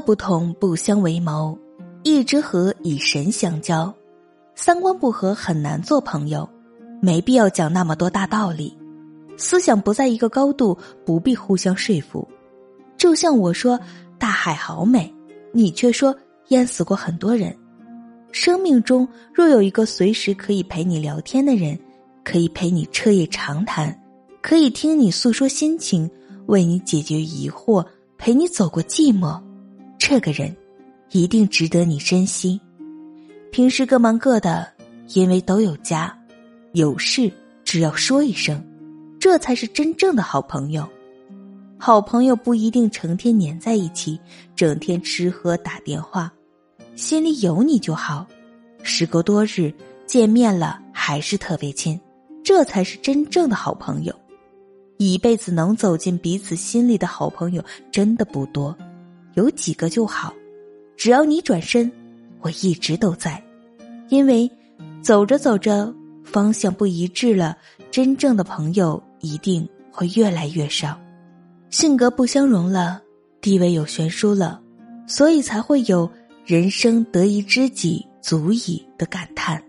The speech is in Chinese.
不同不相为谋，一之和以神相交。三观不合很难做朋友，没必要讲那么多大道理。思想不在一个高度，不必互相说服。就像我说大海好美，你却说淹死过很多人。生命中若有一个随时可以陪你聊天的人，可以陪你彻夜长谈，可以听你诉说心情，为你解决疑惑，陪你走过寂寞，这个人一定值得你珍惜。平时各忙各的，因为都有家，有事只要说一声。这才是真正的好朋友。好朋友不一定成天黏在一起，整天吃喝打电话，心里有你就好。时隔多日见面了，还是特别亲，这才是真正的好朋友。一辈子能走进彼此心里的好朋友真的不多，有几个就好。只要你转身，我一直都在。因为走着走着方向不一致了，真正的朋友。一定会越来越少，性格不相容了，地位有悬殊了，所以才会有“人生得一知己足矣”的感叹。